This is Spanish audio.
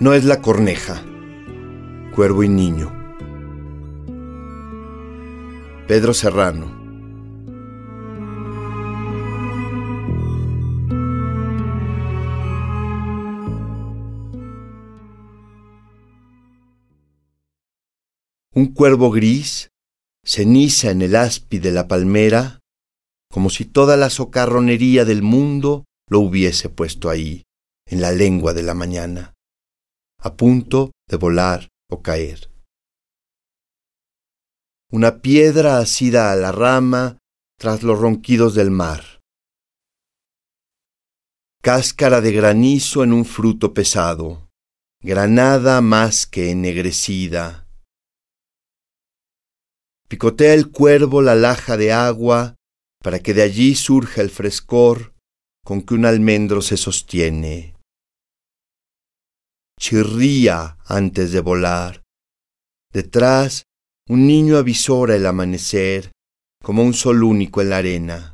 No es la corneja, cuervo y niño. Pedro Serrano. Un cuervo gris, ceniza en el aspi de la palmera, como si toda la socarronería del mundo lo hubiese puesto ahí, en la lengua de la mañana, a punto de volar o caer. Una piedra asida a la rama tras los ronquidos del mar. Cáscara de granizo en un fruto pesado, granada más que ennegrecida Picotea el cuervo la laja de agua para que de allí surja el frescor con que un almendro se sostiene. Chirría antes de volar. Detrás, un niño avisora el amanecer como un sol único en la arena.